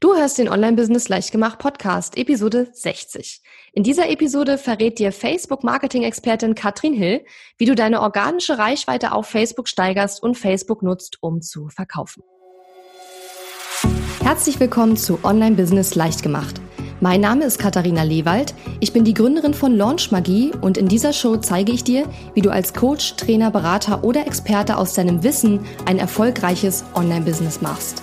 Du hörst den Online-Business Leichtgemacht Podcast, Episode 60. In dieser Episode verrät dir Facebook-Marketing-Expertin Katrin Hill, wie du deine organische Reichweite auf Facebook steigerst und Facebook nutzt, um zu verkaufen. Herzlich willkommen zu Online-Business Leichtgemacht. Mein Name ist Katharina Lewald. Ich bin die Gründerin von Launch Magie und in dieser Show zeige ich dir, wie du als Coach, Trainer, Berater oder Experte aus deinem Wissen ein erfolgreiches Online-Business machst.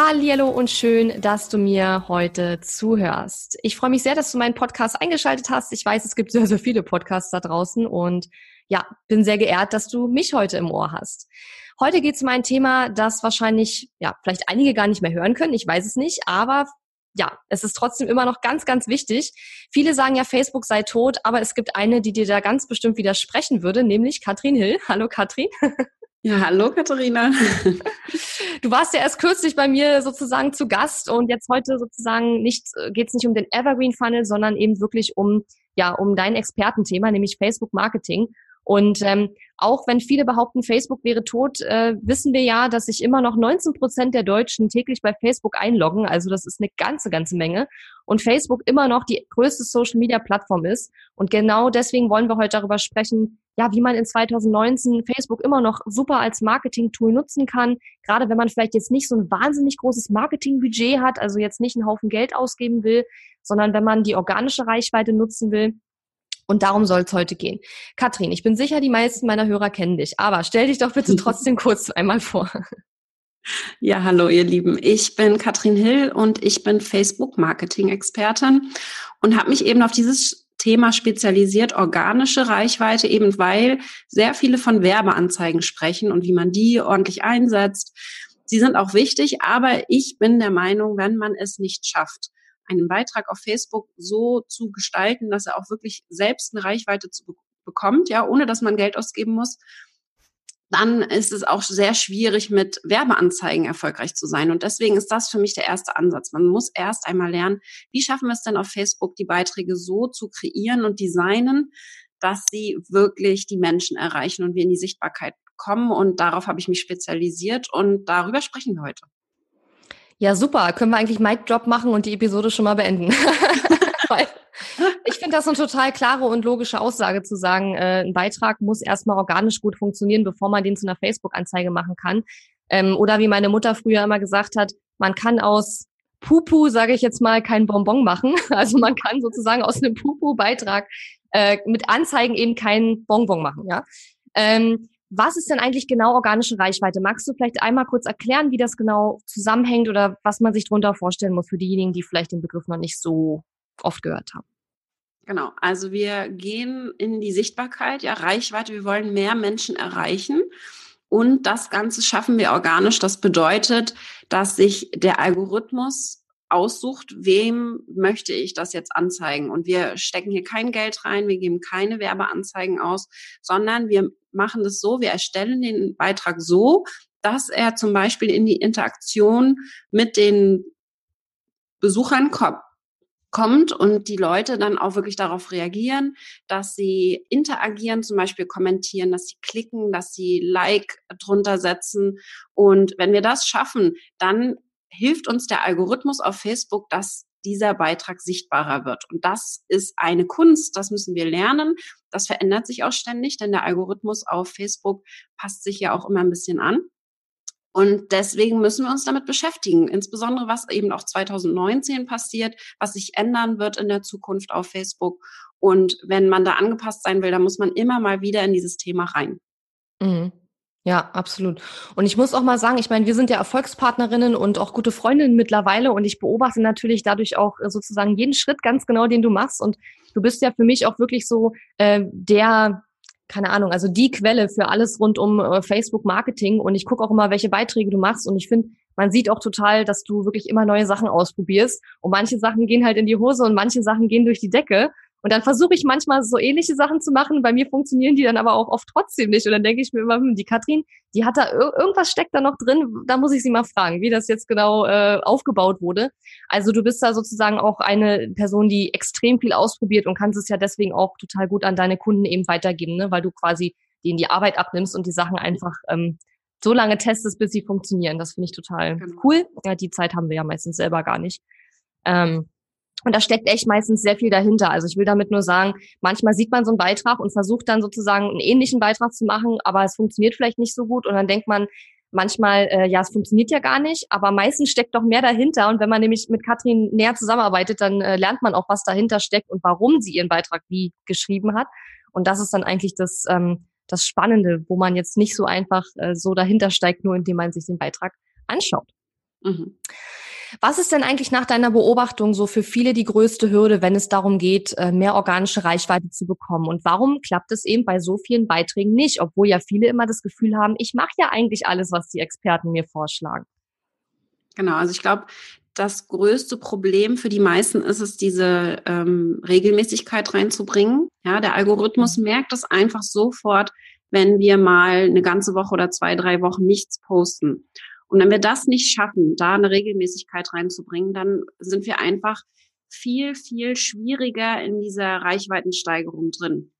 Hallo und schön, dass du mir heute zuhörst. Ich freue mich sehr, dass du meinen Podcast eingeschaltet hast. Ich weiß, es gibt sehr, sehr viele Podcasts da draußen und ja, bin sehr geehrt, dass du mich heute im Ohr hast. Heute geht es um ein Thema, das wahrscheinlich, ja, vielleicht einige gar nicht mehr hören können. Ich weiß es nicht, aber ja, es ist trotzdem immer noch ganz, ganz wichtig. Viele sagen ja, Facebook sei tot, aber es gibt eine, die dir da ganz bestimmt widersprechen würde, nämlich Katrin Hill. Hallo Katrin. Ja, hallo Katharina. Du warst ja erst kürzlich bei mir sozusagen zu Gast und jetzt heute sozusagen nicht geht es nicht um den Evergreen Funnel, sondern eben wirklich um ja um dein Expertenthema, nämlich Facebook Marketing. Und ähm, auch wenn viele behaupten, Facebook wäre tot, äh, wissen wir ja, dass sich immer noch 19 Prozent der Deutschen täglich bei Facebook einloggen. Also das ist eine ganze, ganze Menge. Und Facebook immer noch die größte Social-Media-Plattform ist. Und genau deswegen wollen wir heute darüber sprechen, ja, wie man in 2019 Facebook immer noch super als Marketing-Tool nutzen kann. Gerade wenn man vielleicht jetzt nicht so ein wahnsinnig großes Marketing-Budget hat, also jetzt nicht einen Haufen Geld ausgeben will, sondern wenn man die organische Reichweite nutzen will. Und darum soll es heute gehen. Katrin, ich bin sicher, die meisten meiner Hörer kennen dich, aber stell dich doch bitte trotzdem kurz einmal vor. Ja, hallo ihr Lieben. Ich bin Katrin Hill und ich bin Facebook-Marketing-Expertin und habe mich eben auf dieses Thema spezialisiert, organische Reichweite, eben weil sehr viele von Werbeanzeigen sprechen und wie man die ordentlich einsetzt. Sie sind auch wichtig, aber ich bin der Meinung, wenn man es nicht schafft, einen Beitrag auf Facebook so zu gestalten, dass er auch wirklich selbst eine Reichweite zu, bekommt, ja, ohne dass man Geld ausgeben muss, dann ist es auch sehr schwierig, mit Werbeanzeigen erfolgreich zu sein. Und deswegen ist das für mich der erste Ansatz. Man muss erst einmal lernen, wie schaffen wir es denn auf Facebook, die Beiträge so zu kreieren und designen, dass sie wirklich die Menschen erreichen und wir in die Sichtbarkeit kommen. Und darauf habe ich mich spezialisiert und darüber sprechen wir heute. Ja, super. Können wir eigentlich Mic Drop machen und die Episode schon mal beenden? ich finde das eine total klare und logische Aussage zu sagen, äh, ein Beitrag muss erstmal organisch gut funktionieren, bevor man den zu einer Facebook-Anzeige machen kann. Ähm, oder wie meine Mutter früher immer gesagt hat, man kann aus Pupu, sage ich jetzt mal, kein Bonbon machen. Also man kann sozusagen aus einem Pupu-Beitrag äh, mit Anzeigen eben kein Bonbon machen. Ja. Ähm, was ist denn eigentlich genau organische Reichweite? Magst du vielleicht einmal kurz erklären, wie das genau zusammenhängt oder was man sich darunter vorstellen muss für diejenigen, die vielleicht den Begriff noch nicht so oft gehört haben? Genau, also wir gehen in die Sichtbarkeit, ja, Reichweite, wir wollen mehr Menschen erreichen. Und das Ganze schaffen wir organisch. Das bedeutet, dass sich der Algorithmus aussucht, wem möchte ich das jetzt anzeigen. Und wir stecken hier kein Geld rein, wir geben keine Werbeanzeigen aus, sondern wir machen das so, wir erstellen den Beitrag so, dass er zum Beispiel in die Interaktion mit den Besuchern kommt kommt und die Leute dann auch wirklich darauf reagieren, dass sie interagieren, zum Beispiel kommentieren, dass sie klicken, dass sie Like drunter setzen. Und wenn wir das schaffen, dann hilft uns der Algorithmus auf Facebook, dass dieser Beitrag sichtbarer wird. Und das ist eine Kunst, das müssen wir lernen. Das verändert sich auch ständig, denn der Algorithmus auf Facebook passt sich ja auch immer ein bisschen an. Und deswegen müssen wir uns damit beschäftigen, insbesondere was eben auch 2019 passiert, was sich ändern wird in der Zukunft auf Facebook. Und wenn man da angepasst sein will, dann muss man immer mal wieder in dieses Thema rein. Mhm. Ja, absolut. Und ich muss auch mal sagen, ich meine, wir sind ja Erfolgspartnerinnen und auch gute Freundinnen mittlerweile und ich beobachte natürlich dadurch auch äh, sozusagen jeden Schritt ganz genau, den du machst. Und du bist ja für mich auch wirklich so äh, der, keine Ahnung, also die Quelle für alles rund um äh, Facebook Marketing. Und ich gucke auch immer, welche Beiträge du machst. Und ich finde, man sieht auch total, dass du wirklich immer neue Sachen ausprobierst. Und manche Sachen gehen halt in die Hose und manche Sachen gehen durch die Decke. Und dann versuche ich manchmal so ähnliche Sachen zu machen. Bei mir funktionieren die dann aber auch oft trotzdem nicht. Und dann denke ich mir immer, hm, die Katrin, die hat da irgendwas steckt da noch drin. Da muss ich sie mal fragen, wie das jetzt genau äh, aufgebaut wurde. Also du bist da sozusagen auch eine Person, die extrem viel ausprobiert und kannst es ja deswegen auch total gut an deine Kunden eben weitergeben, ne? weil du quasi denen die Arbeit abnimmst und die Sachen einfach ähm, so lange testest, bis sie funktionieren. Das finde ich total genau. cool. Ja, die Zeit haben wir ja meistens selber gar nicht. Ähm, und da steckt echt meistens sehr viel dahinter. Also ich will damit nur sagen, manchmal sieht man so einen Beitrag und versucht dann sozusagen einen ähnlichen Beitrag zu machen, aber es funktioniert vielleicht nicht so gut und dann denkt man manchmal, äh, ja, es funktioniert ja gar nicht, aber meistens steckt doch mehr dahinter. Und wenn man nämlich mit Katrin näher zusammenarbeitet, dann äh, lernt man auch, was dahinter steckt und warum sie ihren Beitrag wie geschrieben hat. Und das ist dann eigentlich das, ähm, das Spannende, wo man jetzt nicht so einfach äh, so dahinter steigt, nur indem man sich den Beitrag anschaut. Mhm. Was ist denn eigentlich nach deiner Beobachtung so für viele die größte Hürde, wenn es darum geht, äh, mehr organische Reichweite zu bekommen? Und warum klappt es eben bei so vielen Beiträgen nicht, obwohl ja viele immer das Gefühl haben, ich mache ja eigentlich alles, was die Experten mir vorschlagen? Genau, also ich glaube, das größte Problem für die meisten ist es, diese ähm, Regelmäßigkeit reinzubringen. Ja, der Algorithmus mhm. merkt es einfach sofort, wenn wir mal eine ganze Woche oder zwei, drei Wochen nichts posten. Und wenn wir das nicht schaffen, da eine Regelmäßigkeit reinzubringen, dann sind wir einfach viel, viel schwieriger in dieser Reichweitensteigerung drin.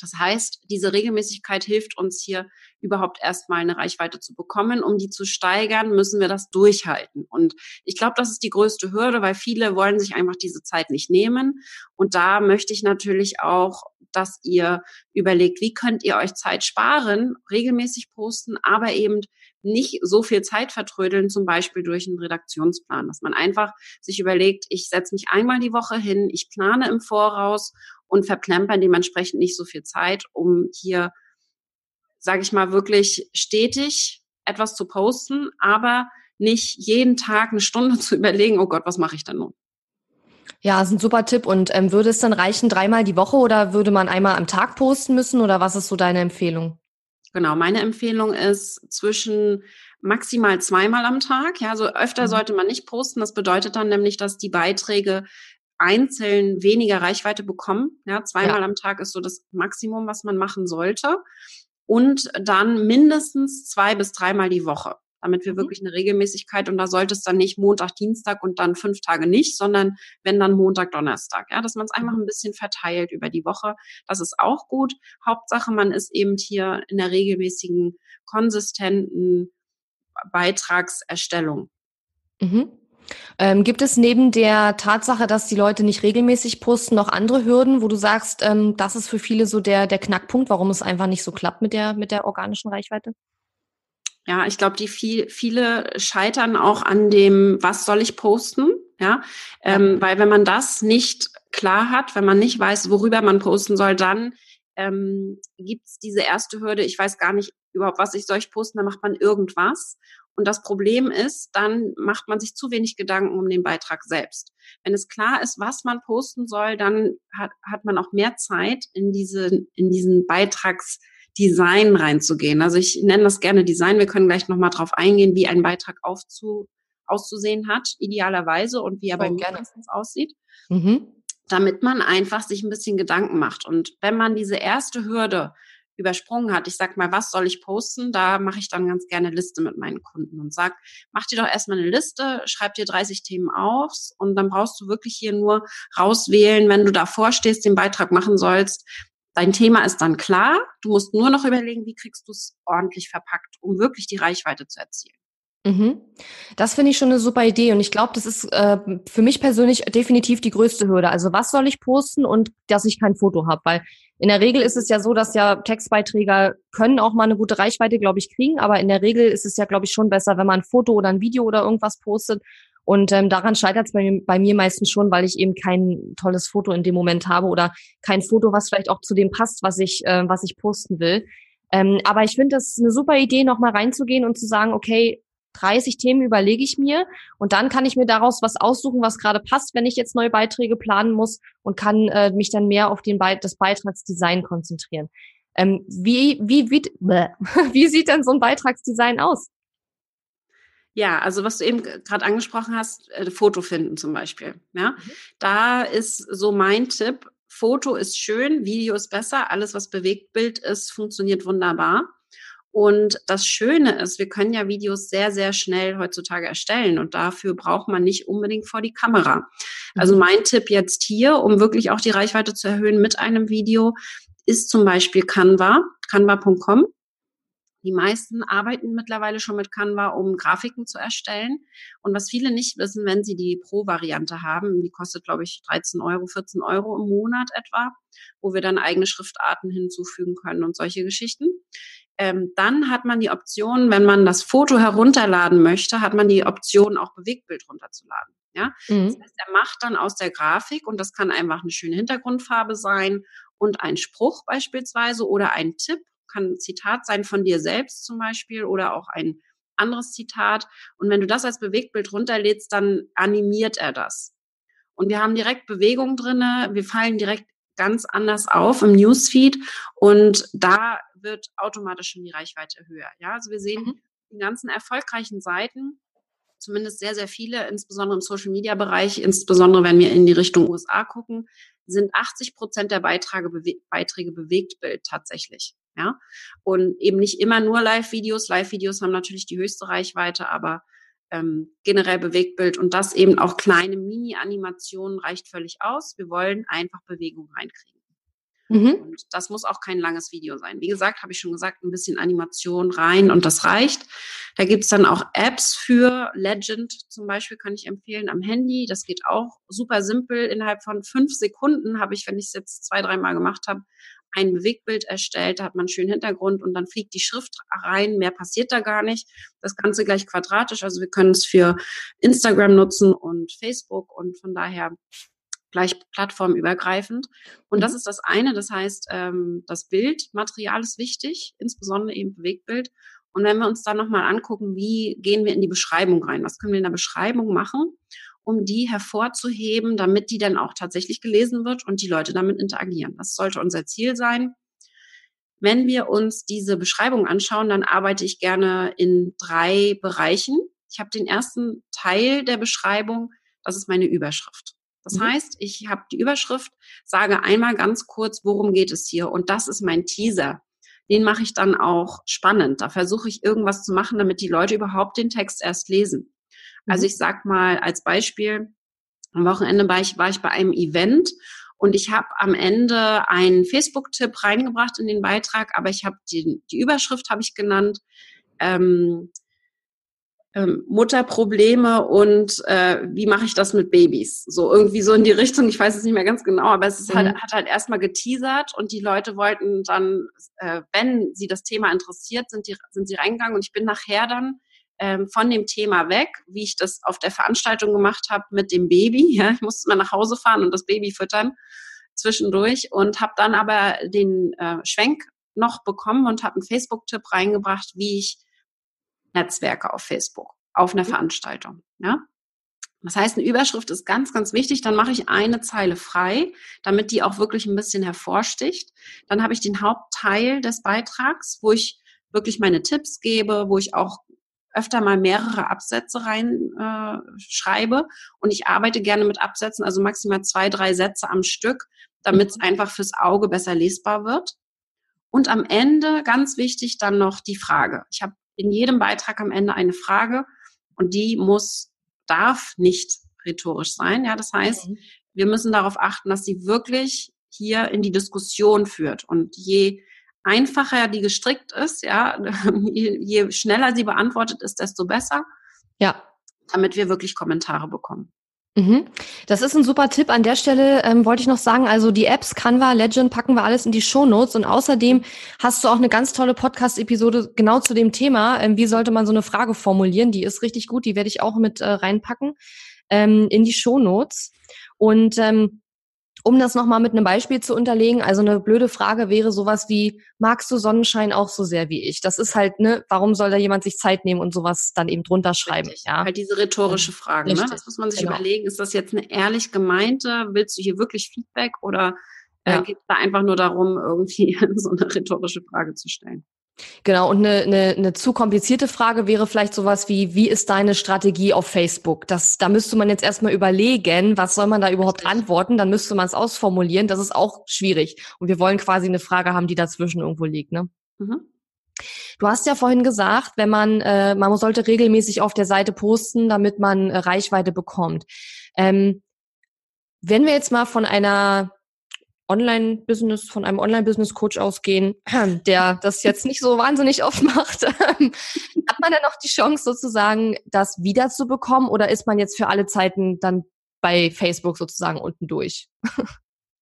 Das heißt, diese Regelmäßigkeit hilft uns hier überhaupt erstmal eine Reichweite zu bekommen. Um die zu steigern, müssen wir das durchhalten. Und ich glaube, das ist die größte Hürde, weil viele wollen sich einfach diese Zeit nicht nehmen. Und da möchte ich natürlich auch, dass ihr überlegt, wie könnt ihr euch Zeit sparen, regelmäßig posten, aber eben nicht so viel Zeit vertrödeln, zum Beispiel durch einen Redaktionsplan, dass man einfach sich überlegt, ich setze mich einmal die Woche hin, ich plane im Voraus und verplempern dementsprechend nicht so viel Zeit, um hier, sage ich mal, wirklich stetig etwas zu posten, aber nicht jeden Tag eine Stunde zu überlegen, oh Gott, was mache ich denn nun? Ja, ist ein super Tipp. Und ähm, würde es dann reichen, dreimal die Woche oder würde man einmal am Tag posten müssen oder was ist so deine Empfehlung? Genau, meine Empfehlung ist zwischen maximal zweimal am Tag. Ja, so öfter mhm. sollte man nicht posten. Das bedeutet dann nämlich, dass die Beiträge einzeln weniger Reichweite bekommen. Ja, zweimal ja. am Tag ist so das Maximum, was man machen sollte. Und dann mindestens zwei bis dreimal die Woche damit wir mhm. wirklich eine Regelmäßigkeit und da sollte es dann nicht Montag, Dienstag und dann fünf Tage nicht, sondern wenn dann Montag, Donnerstag, ja, dass man es einfach ein bisschen verteilt über die Woche. Das ist auch gut. Hauptsache, man ist eben hier in der regelmäßigen, konsistenten Beitragserstellung. Mhm. Ähm, gibt es neben der Tatsache, dass die Leute nicht regelmäßig posten, noch andere Hürden, wo du sagst, ähm, das ist für viele so der, der Knackpunkt, warum es einfach nicht so klappt mit der, mit der organischen Reichweite? Ja, ich glaube, die viel, viele scheitern auch an dem, was soll ich posten? Ja, ähm, weil wenn man das nicht klar hat, wenn man nicht weiß, worüber man posten soll, dann ähm, gibt es diese erste Hürde, ich weiß gar nicht überhaupt, was ich soll ich posten, dann macht man irgendwas. Und das Problem ist, dann macht man sich zu wenig Gedanken um den Beitrag selbst. Wenn es klar ist, was man posten soll, dann hat, hat man auch mehr Zeit in diese, in diesen Beitrags, Design reinzugehen. Also ich nenne das gerne Design. Wir können gleich nochmal drauf eingehen, wie ein Beitrag aufzu, auszusehen hat, idealerweise und wie er oh, bei mir meistens aussieht. Mhm. Damit man einfach sich ein bisschen Gedanken macht. Und wenn man diese erste Hürde übersprungen hat, ich sag mal, was soll ich posten? Da mache ich dann ganz gerne Liste mit meinen Kunden und sag, mach dir doch erstmal eine Liste, schreib dir 30 Themen auf und dann brauchst du wirklich hier nur rauswählen, wenn du davor stehst, den Beitrag machen sollst, Dein Thema ist dann klar. Du musst nur noch überlegen, wie kriegst du es ordentlich verpackt, um wirklich die Reichweite zu erzielen. Mhm. Das finde ich schon eine super Idee und ich glaube, das ist äh, für mich persönlich definitiv die größte Hürde. Also was soll ich posten und dass ich kein Foto habe, weil in der Regel ist es ja so, dass ja Textbeiträge können auch mal eine gute Reichweite, glaube ich, kriegen, aber in der Regel ist es ja, glaube ich, schon besser, wenn man ein Foto oder ein Video oder irgendwas postet und ähm, daran scheitert es bei, bei, mir meistens schon, weil ich eben kein tolles Foto in dem Moment habe oder kein Foto, was vielleicht auch zu dem passt, was ich, äh, was ich posten will. Ähm, aber ich finde das eine super Idee, nochmal reinzugehen und zu sagen, okay, 30 Themen überlege ich mir und dann kann ich mir daraus was aussuchen, was gerade passt, wenn ich jetzt neue Beiträge planen muss und kann äh, mich dann mehr auf den Be das Beitragsdesign konzentrieren. Ähm, wie, wie, wie, wie sieht denn so ein Beitragsdesign aus? Ja, also was du eben gerade angesprochen hast, äh, Foto finden zum Beispiel. Ja, mhm. da ist so mein Tipp. Foto ist schön, Video ist besser, alles was Bewegtbild ist, funktioniert wunderbar. Und das Schöne ist, wir können ja Videos sehr, sehr schnell heutzutage erstellen und dafür braucht man nicht unbedingt vor die Kamera. Also mhm. mein Tipp jetzt hier, um wirklich auch die Reichweite zu erhöhen mit einem Video, ist zum Beispiel Canva, canva.com. Die meisten arbeiten mittlerweile schon mit Canva, um Grafiken zu erstellen. Und was viele nicht wissen, wenn sie die Pro-Variante haben, die kostet, glaube ich, 13 Euro, 14 Euro im Monat etwa, wo wir dann eigene Schriftarten hinzufügen können und solche Geschichten. Ähm, dann hat man die Option, wenn man das Foto herunterladen möchte, hat man die Option, auch Bewegtbild runterzuladen. Ja, mhm. das heißt, er macht dann aus der Grafik und das kann einfach eine schöne Hintergrundfarbe sein und ein Spruch beispielsweise oder ein Tipp kann ein Zitat sein von dir selbst zum Beispiel oder auch ein anderes Zitat. Und wenn du das als Bewegtbild runterlädst, dann animiert er das. Und wir haben direkt Bewegung drinne, wir fallen direkt ganz anders auf im Newsfeed und da wird automatisch schon die Reichweite höher. Ja, also wir sehen mhm. die ganzen erfolgreichen Seiten, zumindest sehr, sehr viele, insbesondere im Social Media Bereich, insbesondere wenn wir in die Richtung USA gucken, sind 80 Prozent der Beiträge, Beiträge Bewegtbild tatsächlich. Ja, und eben nicht immer nur Live-Videos. Live-Videos haben natürlich die höchste Reichweite, aber ähm, generell Bewegtbild und das eben auch kleine Mini-Animationen reicht völlig aus. Wir wollen einfach Bewegung reinkriegen. Mhm. Und das muss auch kein langes Video sein. Wie gesagt, habe ich schon gesagt, ein bisschen Animation rein und das reicht. Da gibt es dann auch Apps für Legend zum Beispiel, kann ich empfehlen, am Handy. Das geht auch super simpel. Innerhalb von fünf Sekunden habe ich, wenn ich es jetzt zwei, dreimal gemacht habe, ein Bewegtbild erstellt, da hat man einen schönen Hintergrund und dann fliegt die Schrift rein, mehr passiert da gar nicht. Das Ganze gleich quadratisch, also wir können es für Instagram nutzen und Facebook und von daher gleich plattformübergreifend. Und das mhm. ist das eine. Das heißt, ähm, das Bildmaterial ist wichtig, insbesondere eben Bewegtbild. Und wenn wir uns dann nochmal angucken, wie gehen wir in die Beschreibung rein? Was können wir in der Beschreibung machen, um die hervorzuheben, damit die dann auch tatsächlich gelesen wird und die Leute damit interagieren? Das sollte unser Ziel sein. Wenn wir uns diese Beschreibung anschauen, dann arbeite ich gerne in drei Bereichen. Ich habe den ersten Teil der Beschreibung, das ist meine Überschrift. Das mhm. heißt, ich habe die Überschrift, sage einmal ganz kurz, worum geht es hier. Und das ist mein Teaser. Den mache ich dann auch spannend. Da versuche ich irgendwas zu machen, damit die Leute überhaupt den Text erst lesen. Also mhm. ich sag mal als Beispiel, am Wochenende war ich, war ich bei einem Event und ich habe am Ende einen Facebook-Tipp reingebracht in den Beitrag, aber ich habe die, die Überschrift habe ich genannt. Ähm, ähm, Mutterprobleme und äh, wie mache ich das mit Babys? So irgendwie so in die Richtung, ich weiß es nicht mehr ganz genau, aber es ist halt, mhm. hat halt erstmal geteasert und die Leute wollten dann, äh, wenn sie das Thema interessiert, sind, die, sind sie reingegangen und ich bin nachher dann ähm, von dem Thema weg, wie ich das auf der Veranstaltung gemacht habe mit dem Baby. Ja, ich musste mal nach Hause fahren und das Baby füttern zwischendurch und habe dann aber den äh, Schwenk noch bekommen und habe einen Facebook-Tipp reingebracht, wie ich Netzwerke auf Facebook, auf einer mhm. Veranstaltung. Ja? Das heißt, eine Überschrift ist ganz, ganz wichtig. Dann mache ich eine Zeile frei, damit die auch wirklich ein bisschen hervorsticht. Dann habe ich den Hauptteil des Beitrags, wo ich wirklich meine Tipps gebe, wo ich auch öfter mal mehrere Absätze reinschreibe. Äh, und ich arbeite gerne mit Absätzen, also maximal zwei, drei Sätze am Stück, damit es mhm. einfach fürs Auge besser lesbar wird. Und am Ende, ganz wichtig, dann noch die Frage. Ich habe in jedem Beitrag am Ende eine Frage und die muss, darf nicht rhetorisch sein. Ja, das heißt, mhm. wir müssen darauf achten, dass sie wirklich hier in die Diskussion führt. Und je einfacher die gestrickt ist, ja, je, je schneller sie beantwortet ist, desto besser. Ja. Damit wir wirklich Kommentare bekommen. Mhm. Das ist ein super Tipp. An der Stelle ähm, wollte ich noch sagen, also die Apps Canva, Legend packen wir alles in die Show Notes und außerdem hast du auch eine ganz tolle Podcast-Episode genau zu dem Thema. Ähm, wie sollte man so eine Frage formulieren? Die ist richtig gut. Die werde ich auch mit äh, reinpacken ähm, in die Show Notes. Und ähm, um das nochmal mit einem Beispiel zu unterlegen, also eine blöde Frage wäre sowas wie, magst du Sonnenschein auch so sehr wie ich? Das ist halt, ne, warum soll da jemand sich Zeit nehmen und sowas dann eben drunter schreiben? Richtig. Ja, halt diese rhetorische Frage, ne? Das muss man sich genau. überlegen. Ist das jetzt eine ehrlich gemeinte? Willst du hier wirklich Feedback oder äh, ja. geht es da einfach nur darum, irgendwie so eine rhetorische Frage zu stellen? Genau, und eine, eine, eine zu komplizierte Frage wäre vielleicht sowas wie, wie ist deine Strategie auf Facebook? Das, da müsste man jetzt erstmal überlegen, was soll man da überhaupt antworten, dann müsste man es ausformulieren, das ist auch schwierig. Und wir wollen quasi eine Frage haben, die dazwischen irgendwo liegt, ne? Mhm. Du hast ja vorhin gesagt, wenn man, äh, man sollte regelmäßig auf der Seite posten, damit man äh, Reichweite bekommt. Ähm, wenn wir jetzt mal von einer Online-Business, von einem Online-Business-Coach ausgehen, der das jetzt nicht so wahnsinnig oft macht, hat man dann noch die Chance sozusagen, das wiederzubekommen oder ist man jetzt für alle Zeiten dann bei Facebook sozusagen unten durch?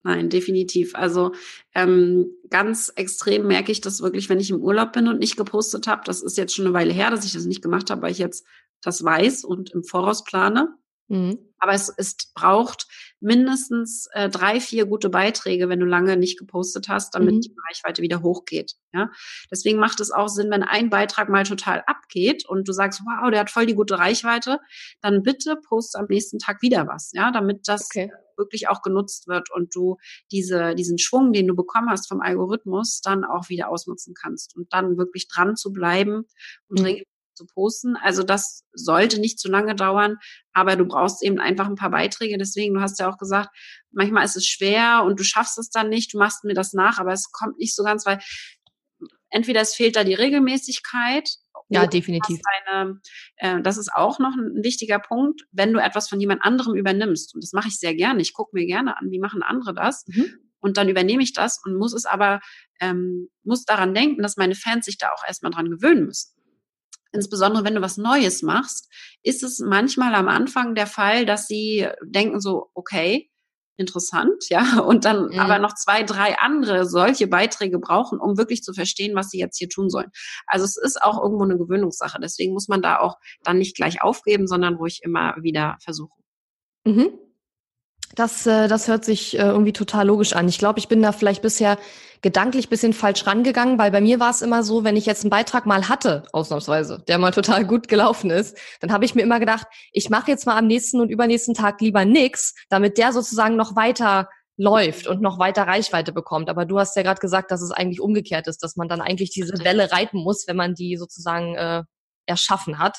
Nein, definitiv. Also ähm, ganz extrem merke ich das wirklich, wenn ich im Urlaub bin und nicht gepostet habe. Das ist jetzt schon eine Weile her, dass ich das nicht gemacht habe, weil ich jetzt das weiß und im Voraus plane. Mhm. Aber es, es braucht mindestens äh, drei, vier gute Beiträge, wenn du lange nicht gepostet hast, damit mhm. die Reichweite wieder hochgeht. Ja? Deswegen macht es auch Sinn, wenn ein Beitrag mal total abgeht und du sagst, wow, der hat voll die gute Reichweite, dann bitte post am nächsten Tag wieder was, ja, damit das okay. wirklich auch genutzt wird und du diese, diesen Schwung, den du bekommen hast vom Algorithmus, dann auch wieder ausnutzen kannst und dann wirklich dran zu bleiben und mhm zu posten. Also das sollte nicht zu lange dauern, aber du brauchst eben einfach ein paar Beiträge. Deswegen, du hast ja auch gesagt, manchmal ist es schwer und du schaffst es dann nicht, du machst mir das nach, aber es kommt nicht so ganz, weil entweder es fehlt da die Regelmäßigkeit. Ja, definitiv. Eine, äh, das ist auch noch ein wichtiger Punkt, wenn du etwas von jemand anderem übernimmst. Und das mache ich sehr gerne. Ich gucke mir gerne an, wie machen andere das. Mhm. Und dann übernehme ich das und muss es aber, ähm, muss daran denken, dass meine Fans sich da auch erstmal dran gewöhnen müssen insbesondere wenn du was Neues machst, ist es manchmal am Anfang der Fall, dass sie denken so, okay, interessant, ja, und dann mhm. aber noch zwei, drei andere solche Beiträge brauchen, um wirklich zu verstehen, was sie jetzt hier tun sollen. Also es ist auch irgendwo eine Gewöhnungssache. Deswegen muss man da auch dann nicht gleich aufgeben, sondern ruhig immer wieder versuchen. Mhm. Das, äh, das hört sich äh, irgendwie total logisch an. Ich glaube, ich bin da vielleicht bisher gedanklich bisschen falsch rangegangen, weil bei mir war es immer so, wenn ich jetzt einen Beitrag mal hatte, ausnahmsweise, der mal total gut gelaufen ist, dann habe ich mir immer gedacht, ich mache jetzt mal am nächsten und übernächsten Tag lieber nix, damit der sozusagen noch weiter läuft und noch weiter Reichweite bekommt. Aber du hast ja gerade gesagt, dass es eigentlich umgekehrt ist, dass man dann eigentlich diese Welle reiten muss, wenn man die sozusagen äh, erschaffen hat.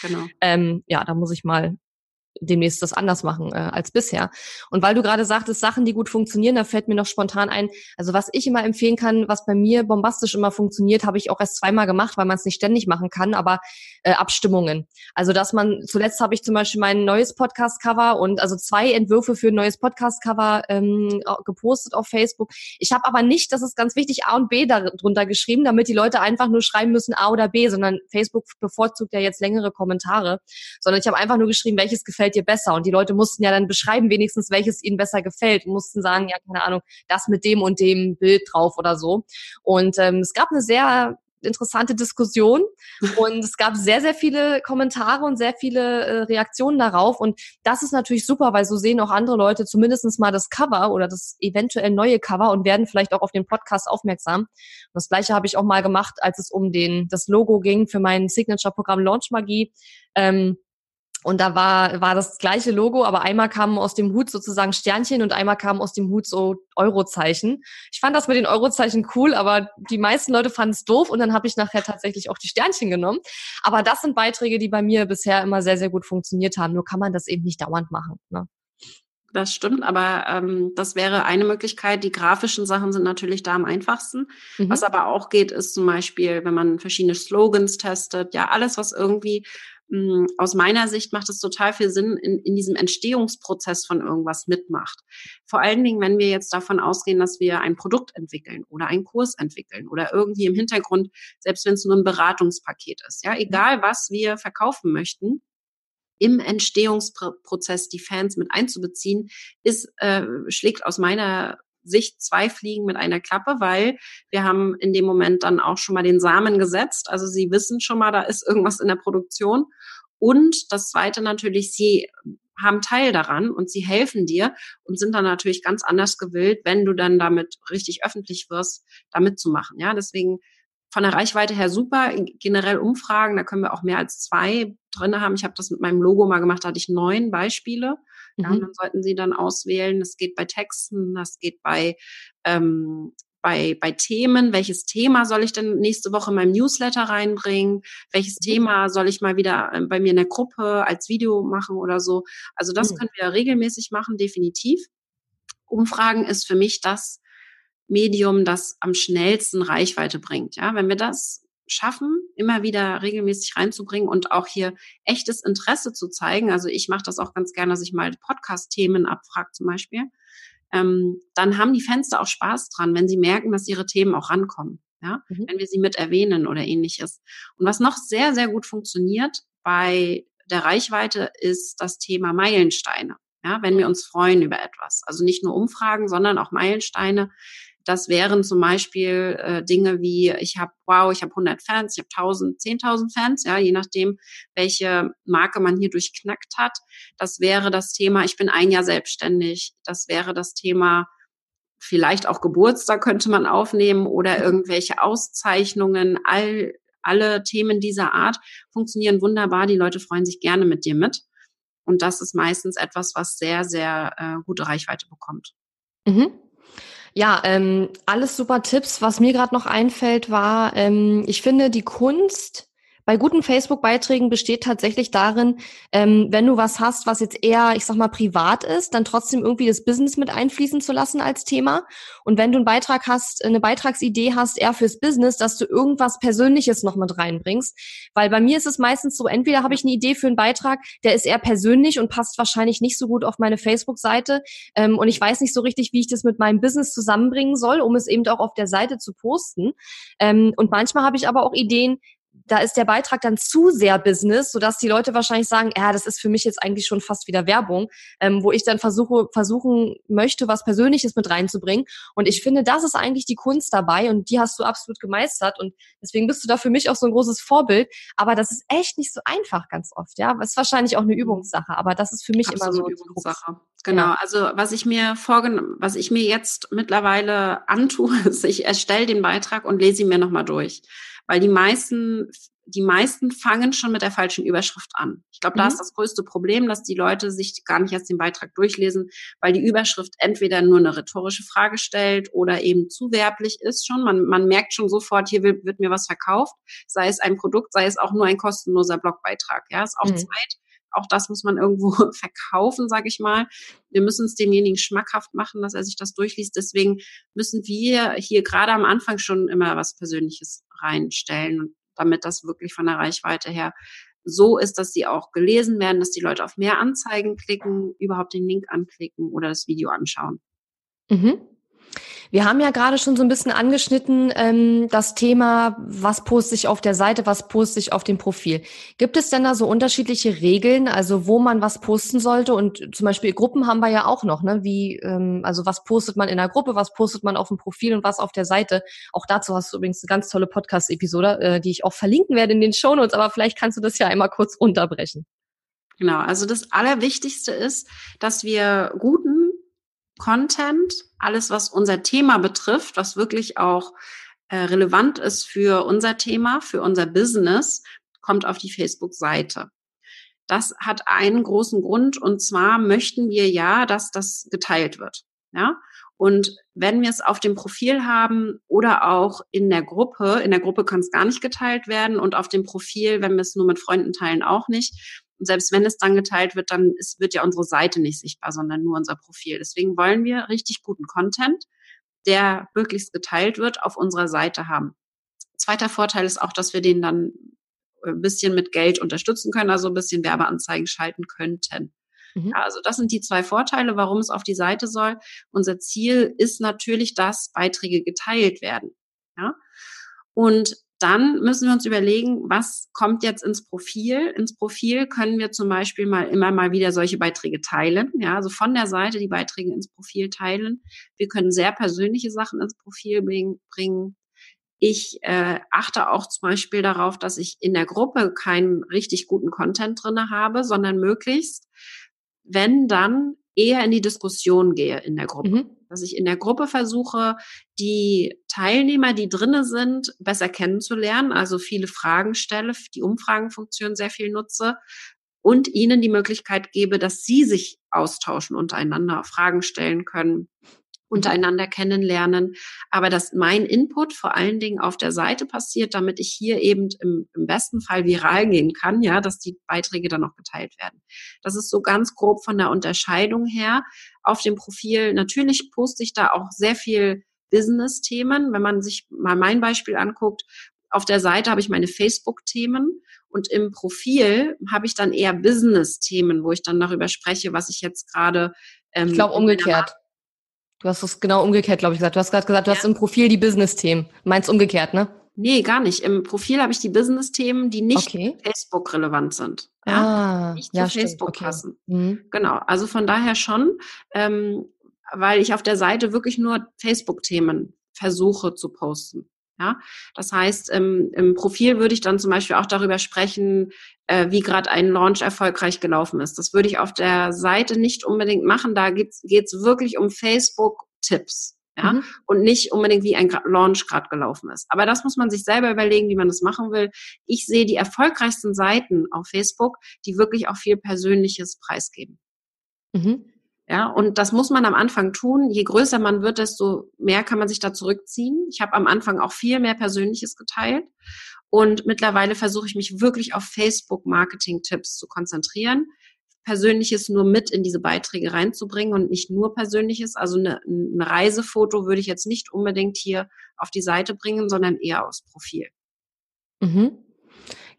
Genau. ähm, ja, da muss ich mal demnächst das anders machen äh, als bisher. Und weil du gerade sagtest, Sachen, die gut funktionieren, da fällt mir noch spontan ein, also was ich immer empfehlen kann, was bei mir bombastisch immer funktioniert, habe ich auch erst zweimal gemacht, weil man es nicht ständig machen kann, aber äh, Abstimmungen. Also dass man, zuletzt habe ich zum Beispiel mein neues Podcast-Cover und also zwei Entwürfe für ein neues Podcast-Cover ähm, gepostet auf Facebook. Ich habe aber nicht, das ist ganz wichtig, A und B darunter geschrieben, damit die Leute einfach nur schreiben müssen A oder B, sondern Facebook bevorzugt ja jetzt längere Kommentare, sondern ich habe einfach nur geschrieben, welches gefällt gefällt dir besser? Und die Leute mussten ja dann beschreiben wenigstens, welches ihnen besser gefällt und mussten sagen, ja, keine Ahnung, das mit dem und dem Bild drauf oder so. Und ähm, es gab eine sehr interessante Diskussion und es gab sehr, sehr viele Kommentare und sehr viele äh, Reaktionen darauf und das ist natürlich super, weil so sehen auch andere Leute zumindestens mal das Cover oder das eventuell neue Cover und werden vielleicht auch auf den Podcast aufmerksam. Und das gleiche habe ich auch mal gemacht, als es um den, das Logo ging für mein Signature-Programm Launch Magie. Ähm, und da war, war das gleiche Logo, aber einmal kamen aus dem Hut sozusagen Sternchen und einmal kamen aus dem Hut so Eurozeichen. Ich fand das mit den Eurozeichen cool, aber die meisten Leute fanden es doof und dann habe ich nachher tatsächlich auch die Sternchen genommen. Aber das sind Beiträge, die bei mir bisher immer sehr, sehr gut funktioniert haben. Nur kann man das eben nicht dauernd machen. Ne? Das stimmt, aber ähm, das wäre eine Möglichkeit. Die grafischen Sachen sind natürlich da am einfachsten. Mhm. Was aber auch geht, ist zum Beispiel, wenn man verschiedene Slogans testet, ja, alles, was irgendwie hm, aus meiner Sicht macht es total viel Sinn, in, in diesem Entstehungsprozess von irgendwas mitmacht. Vor allen Dingen, wenn wir jetzt davon ausgehen, dass wir ein Produkt entwickeln oder einen Kurs entwickeln oder irgendwie im Hintergrund, selbst wenn es nur ein Beratungspaket ist, ja, egal was wir verkaufen möchten, im Entstehungsprozess die Fans mit einzubeziehen, ist, äh, schlägt aus meiner Sicht zwei Fliegen mit einer Klappe, weil wir haben in dem Moment dann auch schon mal den Samen gesetzt. Also sie wissen schon mal, da ist irgendwas in der Produktion. Und das zweite natürlich, sie haben Teil daran und sie helfen dir und sind dann natürlich ganz anders gewillt, wenn du dann damit richtig öffentlich wirst, da mitzumachen. Ja, deswegen von der Reichweite her super. Generell Umfragen, da können wir auch mehr als zwei drin haben. Ich habe das mit meinem Logo mal gemacht, da hatte ich neun Beispiele. Ja, mhm. dann sollten Sie dann auswählen. Das geht bei Texten, das geht bei ähm, bei, bei Themen, welches Thema soll ich denn nächste Woche in meinem Newsletter reinbringen, welches mhm. Thema soll ich mal wieder ähm, bei mir in der Gruppe als Video machen oder so. Also das mhm. können wir regelmäßig machen, definitiv. Umfragen ist für mich das Medium, das am schnellsten Reichweite bringt. Ja, wenn wir das schaffen, immer wieder regelmäßig reinzubringen und auch hier echtes Interesse zu zeigen. Also ich mache das auch ganz gerne, dass ich mal Podcast-Themen abfrage zum Beispiel ähm, dann haben die Fans da auch Spaß dran, wenn sie merken, dass ihre Themen auch rankommen. Ja, mhm. wenn wir sie mit erwähnen oder ähnliches. Und was noch sehr, sehr gut funktioniert bei der Reichweite ist das Thema Meilensteine. Ja, wenn wir uns freuen über etwas. Also nicht nur Umfragen, sondern auch Meilensteine. Das wären zum Beispiel äh, Dinge wie, ich habe, wow, ich habe 100 Fans, ich habe 1000, 10.000 Fans, ja, je nachdem, welche Marke man hier durchknackt hat. Das wäre das Thema, ich bin ein Jahr selbstständig. Das wäre das Thema, vielleicht auch Geburtstag könnte man aufnehmen oder irgendwelche Auszeichnungen. All, alle Themen dieser Art funktionieren wunderbar. Die Leute freuen sich gerne mit dir mit. Und das ist meistens etwas, was sehr, sehr äh, gute Reichweite bekommt. Mhm. Ja, ähm, alles super Tipps. Was mir gerade noch einfällt, war, ähm, ich finde, die Kunst bei guten Facebook-Beiträgen besteht tatsächlich darin, ähm, wenn du was hast, was jetzt eher, ich sag mal, privat ist, dann trotzdem irgendwie das Business mit einfließen zu lassen als Thema. Und wenn du einen Beitrag hast, eine Beitragsidee hast, eher fürs Business, dass du irgendwas Persönliches noch mit reinbringst. Weil bei mir ist es meistens so, entweder habe ich eine Idee für einen Beitrag, der ist eher persönlich und passt wahrscheinlich nicht so gut auf meine Facebook-Seite. Ähm, und ich weiß nicht so richtig, wie ich das mit meinem Business zusammenbringen soll, um es eben auch auf der Seite zu posten. Ähm, und manchmal habe ich aber auch Ideen, da ist der Beitrag dann zu sehr Business, sodass die Leute wahrscheinlich sagen, ja, das ist für mich jetzt eigentlich schon fast wieder Werbung, ähm, wo ich dann versuche, versuchen möchte, was Persönliches mit reinzubringen. Und ich finde, das ist eigentlich die Kunst dabei und die hast du absolut gemeistert und deswegen bist du da für mich auch so ein großes Vorbild. Aber das ist echt nicht so einfach ganz oft, ja. Das ist wahrscheinlich auch eine Übungssache, aber das ist für mich absolut immer so. Übungssache. Genau. Ja. Also was ich mir vorgenommen, was ich mir jetzt mittlerweile antue, ist, ich erstelle den Beitrag und lese ihn mir nochmal durch weil die meisten, die meisten fangen schon mit der falschen Überschrift an. Ich glaube, mhm. da ist das größte Problem, dass die Leute sich gar nicht erst den Beitrag durchlesen, weil die Überschrift entweder nur eine rhetorische Frage stellt oder eben zu werblich ist schon. Man, man merkt schon sofort, hier wird, wird mir was verkauft, sei es ein Produkt, sei es auch nur ein kostenloser Blogbeitrag. Ja, ist auch mhm. Zeit, auch das muss man irgendwo verkaufen, sage ich mal. Wir müssen es demjenigen schmackhaft machen, dass er sich das durchliest. Deswegen müssen wir hier gerade am Anfang schon immer was Persönliches reinstellen, damit das wirklich von der Reichweite her so ist, dass sie auch gelesen werden, dass die Leute auf mehr Anzeigen klicken, überhaupt den Link anklicken oder das Video anschauen. Mhm. Wir haben ja gerade schon so ein bisschen angeschnitten ähm, das Thema, was poste ich auf der Seite, was poste ich auf dem Profil. Gibt es denn da so unterschiedliche Regeln, also wo man was posten sollte? Und zum Beispiel Gruppen haben wir ja auch noch, ne? Wie, ähm, also was postet man in der Gruppe, was postet man auf dem Profil und was auf der Seite? Auch dazu hast du übrigens eine ganz tolle Podcast-Episode, äh, die ich auch verlinken werde in den Shownotes, aber vielleicht kannst du das ja einmal kurz runterbrechen. Genau, also das Allerwichtigste ist, dass wir guten Content, alles, was unser Thema betrifft, was wirklich auch äh, relevant ist für unser Thema, für unser Business, kommt auf die Facebook-Seite. Das hat einen großen Grund und zwar möchten wir ja, dass das geteilt wird. Ja, und wenn wir es auf dem Profil haben oder auch in der Gruppe, in der Gruppe kann es gar nicht geteilt werden und auf dem Profil, wenn wir es nur mit Freunden teilen, auch nicht, und selbst wenn es dann geteilt wird, dann ist, wird ja unsere Seite nicht sichtbar, sondern nur unser Profil. Deswegen wollen wir richtig guten Content, der möglichst geteilt wird, auf unserer Seite haben. Zweiter Vorteil ist auch, dass wir den dann ein bisschen mit Geld unterstützen können, also ein bisschen Werbeanzeigen schalten könnten. Mhm. Also das sind die zwei Vorteile, warum es auf die Seite soll. Unser Ziel ist natürlich, dass Beiträge geteilt werden. Ja? Und dann müssen wir uns überlegen, was kommt jetzt ins Profil. Ins Profil können wir zum Beispiel mal immer mal wieder solche Beiträge teilen. Ja, also von der Seite die Beiträge ins Profil teilen. Wir können sehr persönliche Sachen ins Profil bringen. Ich äh, achte auch zum Beispiel darauf, dass ich in der Gruppe keinen richtig guten Content drinne habe, sondern möglichst, wenn dann eher in die Diskussion gehe in der Gruppe. Mhm. Dass ich in der Gruppe versuche, die Teilnehmer, die drinne sind, besser kennenzulernen, also viele Fragen stelle, die Umfragenfunktion sehr viel nutze und ihnen die Möglichkeit gebe, dass sie sich austauschen untereinander, Fragen stellen können, untereinander kennenlernen, aber dass mein Input vor allen Dingen auf der Seite passiert, damit ich hier eben im, im besten Fall viral gehen kann, ja, dass die Beiträge dann noch geteilt werden. Das ist so ganz grob von der Unterscheidung her. Auf dem Profil, natürlich poste ich da auch sehr viel Business-Themen. Wenn man sich mal mein Beispiel anguckt, auf der Seite habe ich meine Facebook-Themen und im Profil habe ich dann eher Business-Themen, wo ich dann darüber spreche, was ich jetzt gerade. Ähm, ich glaube umgekehrt. Du hast es genau umgekehrt, glaube ich, gesagt. Du hast gerade gesagt, du ja. hast im Profil die Business-Themen. Meinst umgekehrt, ne? Nee, gar nicht. Im Profil habe ich die Business-Themen, die nicht okay. Facebook-relevant sind. Ja? Ah, nicht zu ja, Facebook okay. passen. Mhm. Genau. Also von daher schon, ähm, weil ich auf der Seite wirklich nur Facebook-Themen versuche zu posten. Ja, das heißt, im, im Profil würde ich dann zum Beispiel auch darüber sprechen, äh, wie gerade ein Launch erfolgreich gelaufen ist. Das würde ich auf der Seite nicht unbedingt machen. Da geht es wirklich um Facebook-Tipps. Ja, mhm. und nicht unbedingt wie ein Launch gerade gelaufen ist. Aber das muss man sich selber überlegen, wie man das machen will. Ich sehe die erfolgreichsten Seiten auf Facebook, die wirklich auch viel Persönliches preisgeben. Mhm. Ja, und das muss man am Anfang tun. Je größer man wird, desto mehr kann man sich da zurückziehen. Ich habe am Anfang auch viel mehr Persönliches geteilt. Und mittlerweile versuche ich mich wirklich auf Facebook-Marketing-Tipps zu konzentrieren. Persönliches nur mit in diese Beiträge reinzubringen und nicht nur Persönliches. Also eine, ein Reisefoto würde ich jetzt nicht unbedingt hier auf die Seite bringen, sondern eher aus Profil. Mhm.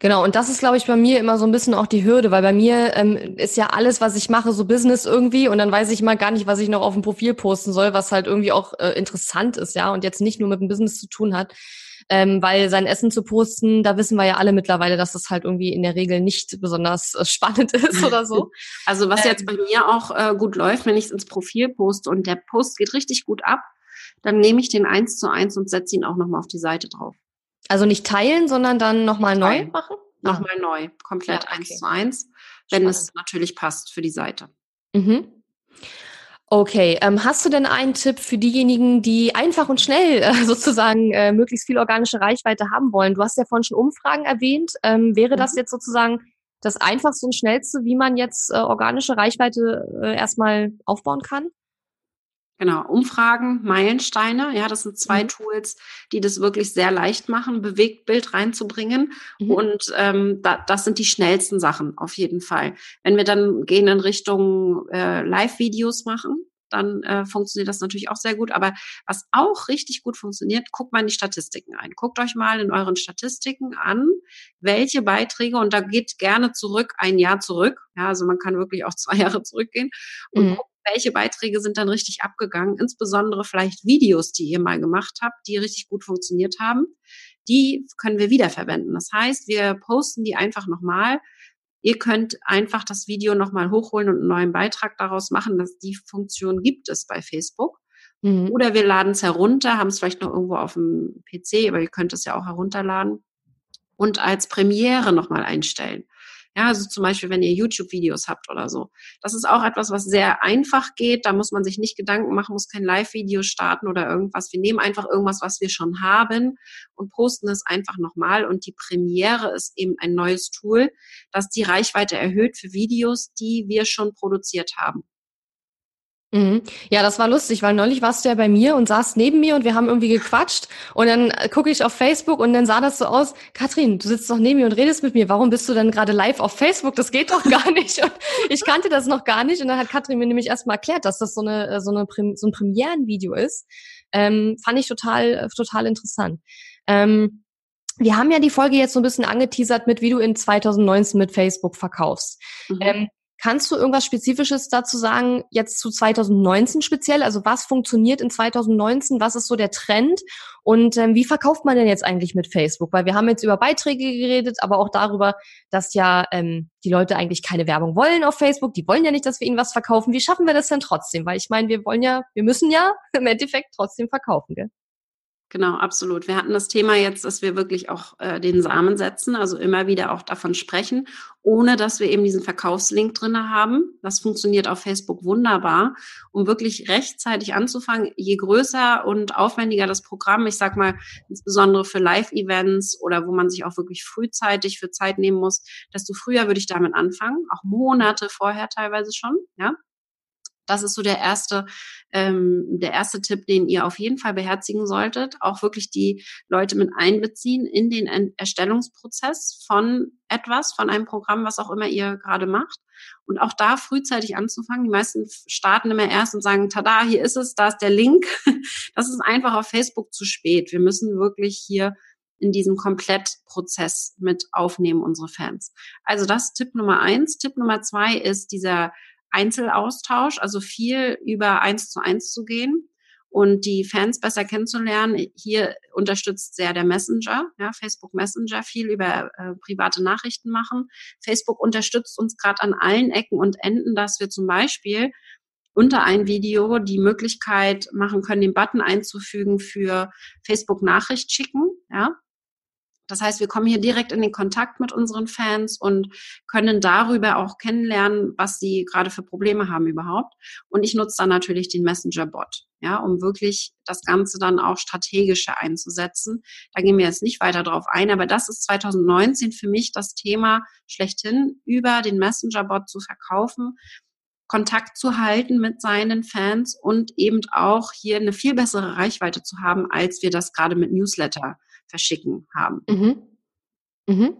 Genau, und das ist, glaube ich, bei mir immer so ein bisschen auch die Hürde, weil bei mir ähm, ist ja alles, was ich mache, so Business irgendwie und dann weiß ich mal gar nicht, was ich noch auf dem Profil posten soll, was halt irgendwie auch äh, interessant ist, ja, und jetzt nicht nur mit dem Business zu tun hat. Ähm, weil sein Essen zu posten, da wissen wir ja alle mittlerweile, dass das halt irgendwie in der Regel nicht besonders äh, spannend ist oder so. Also was ähm, jetzt bei mir auch äh, gut läuft, wenn ich es ins Profil poste und der Post geht richtig gut ab, dann nehme ich den eins zu eins und setze ihn auch nochmal auf die Seite drauf. Also nicht teilen, sondern dann nochmal neu machen? Nochmal ah. neu, komplett ja, okay. eins zu eins, wenn Spannend. es natürlich passt für die Seite. Mhm. Okay, ähm, hast du denn einen Tipp für diejenigen, die einfach und schnell äh, sozusagen äh, möglichst viel organische Reichweite haben wollen? Du hast ja vorhin schon Umfragen erwähnt. Ähm, wäre mhm. das jetzt sozusagen das einfachste und schnellste, wie man jetzt äh, organische Reichweite äh, erstmal aufbauen kann? Genau, Umfragen, Meilensteine, ja, das sind zwei mhm. Tools, die das wirklich sehr leicht machen, Bewegtbild reinzubringen. Mhm. Und ähm, da, das sind die schnellsten Sachen auf jeden Fall. Wenn wir dann gehen in Richtung äh, Live-Videos machen, dann äh, funktioniert das natürlich auch sehr gut. Aber was auch richtig gut funktioniert, guckt mal in die Statistiken ein. Guckt euch mal in euren Statistiken an, welche Beiträge, und da geht gerne zurück, ein Jahr zurück. Ja, also man kann wirklich auch zwei Jahre zurückgehen und mhm. guckt, welche Beiträge sind dann richtig abgegangen, insbesondere vielleicht Videos, die ihr mal gemacht habt, die richtig gut funktioniert haben. Die können wir wiederverwenden. Das heißt, wir posten die einfach nochmal. Ihr könnt einfach das Video nochmal hochholen und einen neuen Beitrag daraus machen. Dass die Funktion gibt es bei Facebook. Mhm. Oder wir laden es herunter, haben es vielleicht noch irgendwo auf dem PC, aber ihr könnt es ja auch herunterladen und als Premiere nochmal einstellen. Ja, also zum Beispiel, wenn ihr YouTube-Videos habt oder so. Das ist auch etwas, was sehr einfach geht. Da muss man sich nicht Gedanken machen, muss kein Live-Video starten oder irgendwas. Wir nehmen einfach irgendwas, was wir schon haben und posten es einfach nochmal. Und die Premiere ist eben ein neues Tool, das die Reichweite erhöht für Videos, die wir schon produziert haben. Mhm. Ja, das war lustig, weil neulich warst du ja bei mir und saßt neben mir und wir haben irgendwie gequatscht und dann äh, gucke ich auf Facebook und dann sah das so aus, Katrin, du sitzt doch neben mir und redest mit mir, warum bist du denn gerade live auf Facebook? Das geht doch gar nicht. Und ich kannte das noch gar nicht und dann hat Katrin mir nämlich erstmal erklärt, dass das so eine äh, so eine so ein Premierenvideo ist. Ähm, fand ich total äh, total interessant. Ähm, wir haben ja die Folge jetzt so ein bisschen angeteasert mit, wie du in 2019 mit Facebook verkaufst. Mhm. Ähm, Kannst du irgendwas Spezifisches dazu sagen, jetzt zu 2019 speziell? Also was funktioniert in 2019? Was ist so der Trend? Und ähm, wie verkauft man denn jetzt eigentlich mit Facebook? Weil wir haben jetzt über Beiträge geredet, aber auch darüber, dass ja ähm, die Leute eigentlich keine Werbung wollen auf Facebook. Die wollen ja nicht, dass wir ihnen was verkaufen. Wie schaffen wir das denn trotzdem? Weil ich meine, wir wollen ja, wir müssen ja im Endeffekt trotzdem verkaufen, gell? Genau, absolut. Wir hatten das Thema jetzt, dass wir wirklich auch äh, den Samen setzen, also immer wieder auch davon sprechen, ohne dass wir eben diesen Verkaufslink drinne haben. Das funktioniert auf Facebook wunderbar, um wirklich rechtzeitig anzufangen. Je größer und aufwendiger das Programm, ich sag mal insbesondere für Live-Events oder wo man sich auch wirklich frühzeitig für Zeit nehmen muss, desto früher würde ich damit anfangen, auch Monate vorher teilweise schon, ja Das ist so der erste, ähm, der erste Tipp, den ihr auf jeden Fall beherzigen solltet. Auch wirklich die Leute mit einbeziehen in den Erstellungsprozess von etwas, von einem Programm, was auch immer ihr gerade macht. Und auch da frühzeitig anzufangen. Die meisten starten immer erst und sagen, tada, hier ist es, da ist der Link. Das ist einfach auf Facebook zu spät. Wir müssen wirklich hier in diesem Komplettprozess mit aufnehmen, unsere Fans. Also das ist Tipp Nummer eins. Tipp Nummer zwei ist dieser Einzelaustausch, also viel über eins zu eins zu gehen und die Fans besser kennenzulernen. Hier unterstützt sehr der Messenger, ja, Facebook Messenger, viel über äh, private Nachrichten machen. Facebook unterstützt uns gerade an allen Ecken und Enden, dass wir zum Beispiel unter ein Video die Möglichkeit machen können, den Button einzufügen für Facebook Nachricht schicken, ja. Das heißt, wir kommen hier direkt in den Kontakt mit unseren Fans und können darüber auch kennenlernen, was sie gerade für Probleme haben überhaupt. Und ich nutze dann natürlich den Messenger-Bot, ja, um wirklich das Ganze dann auch strategischer einzusetzen. Da gehen wir jetzt nicht weiter drauf ein, aber das ist 2019 für mich das Thema schlechthin, über den Messenger-Bot zu verkaufen. Kontakt zu halten mit seinen Fans und eben auch hier eine viel bessere Reichweite zu haben, als wir das gerade mit Newsletter verschicken haben. Mhm. Mhm.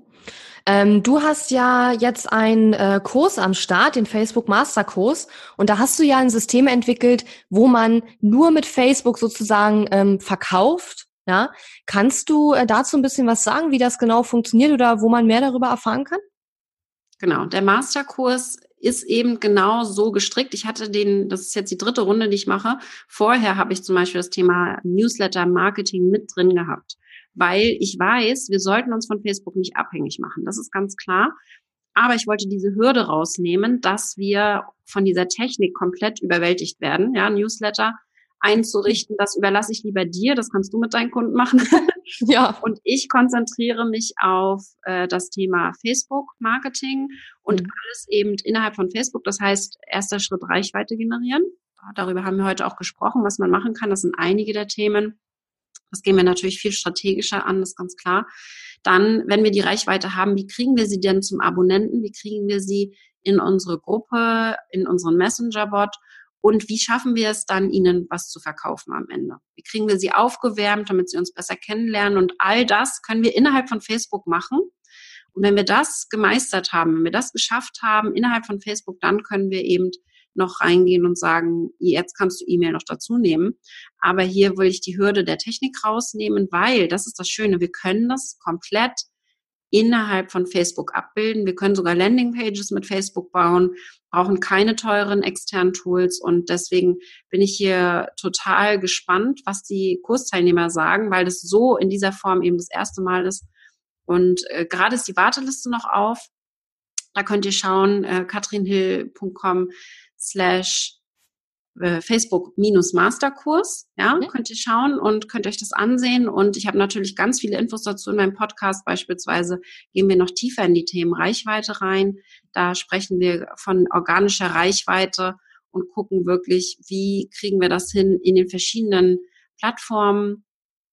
Ähm, du hast ja jetzt einen äh, Kurs am Start, den Facebook Masterkurs, und da hast du ja ein System entwickelt, wo man nur mit Facebook sozusagen ähm, verkauft. Ja, kannst du äh, dazu ein bisschen was sagen, wie das genau funktioniert oder wo man mehr darüber erfahren kann? Genau, der Masterkurs ist eben genau so gestrickt. Ich hatte den, das ist jetzt die dritte Runde, die ich mache. Vorher habe ich zum Beispiel das Thema Newsletter Marketing mit drin gehabt weil ich weiß, wir sollten uns von Facebook nicht abhängig machen. Das ist ganz klar. Aber ich wollte diese Hürde rausnehmen, dass wir von dieser Technik komplett überwältigt werden. Ja, Newsletter einzurichten, das überlasse ich lieber dir. Das kannst du mit deinen Kunden machen. ja. Und ich konzentriere mich auf äh, das Thema Facebook-Marketing und mhm. alles eben innerhalb von Facebook. Das heißt, erster Schritt Reichweite generieren. Darüber haben wir heute auch gesprochen, was man machen kann. Das sind einige der Themen. Das gehen wir natürlich viel strategischer an, das ist ganz klar. Dann, wenn wir die Reichweite haben, wie kriegen wir sie denn zum Abonnenten? Wie kriegen wir sie in unsere Gruppe, in unseren Messenger-Bot? Und wie schaffen wir es dann, ihnen was zu verkaufen am Ende? Wie kriegen wir sie aufgewärmt, damit sie uns besser kennenlernen? Und all das können wir innerhalb von Facebook machen. Und wenn wir das gemeistert haben, wenn wir das geschafft haben innerhalb von Facebook, dann können wir eben noch reingehen und sagen, jetzt kannst du E-Mail noch dazu nehmen. Aber hier will ich die Hürde der Technik rausnehmen, weil das ist das Schöne, wir können das komplett innerhalb von Facebook abbilden. Wir können sogar Landingpages mit Facebook bauen, brauchen keine teuren externen Tools und deswegen bin ich hier total gespannt, was die Kursteilnehmer sagen, weil das so in dieser Form eben das erste Mal ist. Und äh, gerade ist die Warteliste noch auf. Da könnt ihr schauen, äh, katrinhill.com slash äh, Facebook-Masterkurs, ja, mhm. könnt ihr schauen und könnt euch das ansehen. Und ich habe natürlich ganz viele Infos dazu in meinem Podcast. Beispielsweise gehen wir noch tiefer in die Themen Reichweite rein. Da sprechen wir von organischer Reichweite und gucken wirklich, wie kriegen wir das hin in den verschiedenen Plattformen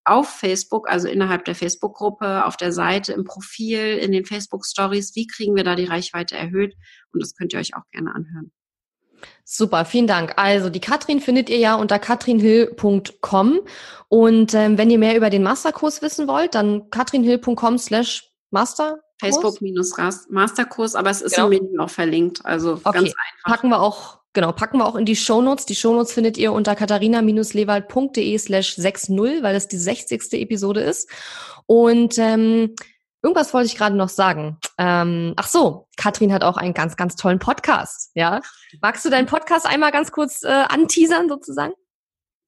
auf Facebook, also innerhalb der Facebook-Gruppe, auf der Seite, im Profil, in den Facebook-Stories. Wie kriegen wir da die Reichweite erhöht? Und das könnt ihr euch auch gerne anhören. Super, vielen Dank. Also die Katrin findet ihr ja unter katrinhill.com und ähm, wenn ihr mehr über den Masterkurs wissen wollt, dann katrinhill.com slash master. Facebook minus Masterkurs, aber es ist genau. im Menü auch verlinkt, also okay. ganz einfach. Packen wir auch, genau, packen wir auch in die Shownotes. Die Shownotes findet ihr unter katharina-lewald.de slash 60, weil das die 60. Episode ist. Und ähm, Irgendwas wollte ich gerade noch sagen. Ähm, ach so, Katrin hat auch einen ganz, ganz tollen Podcast. Ja, magst du deinen Podcast einmal ganz kurz äh, anteasern sozusagen?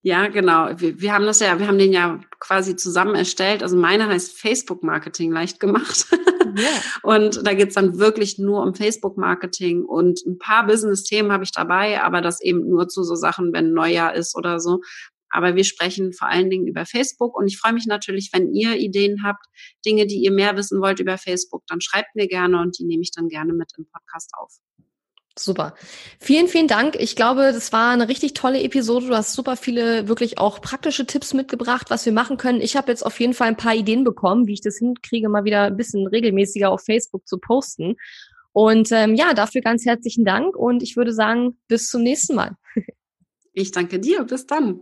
Ja, genau. Wir, wir haben das ja, wir haben den ja quasi zusammen erstellt. Also meine heißt Facebook Marketing leicht gemacht. Yeah. Und da geht's dann wirklich nur um Facebook Marketing und ein paar Business-Themen habe ich dabei, aber das eben nur zu so Sachen, wenn Neujahr ist oder so. Aber wir sprechen vor allen Dingen über Facebook und ich freue mich natürlich, wenn ihr Ideen habt, Dinge, die ihr mehr wissen wollt über Facebook, dann schreibt mir gerne und die nehme ich dann gerne mit im Podcast auf. Super. Vielen, vielen Dank. Ich glaube, das war eine richtig tolle Episode. Du hast super viele wirklich auch praktische Tipps mitgebracht, was wir machen können. Ich habe jetzt auf jeden Fall ein paar Ideen bekommen, wie ich das hinkriege, mal wieder ein bisschen regelmäßiger auf Facebook zu posten. Und ähm, ja, dafür ganz herzlichen Dank und ich würde sagen, bis zum nächsten Mal. Ich danke dir. Bis dann.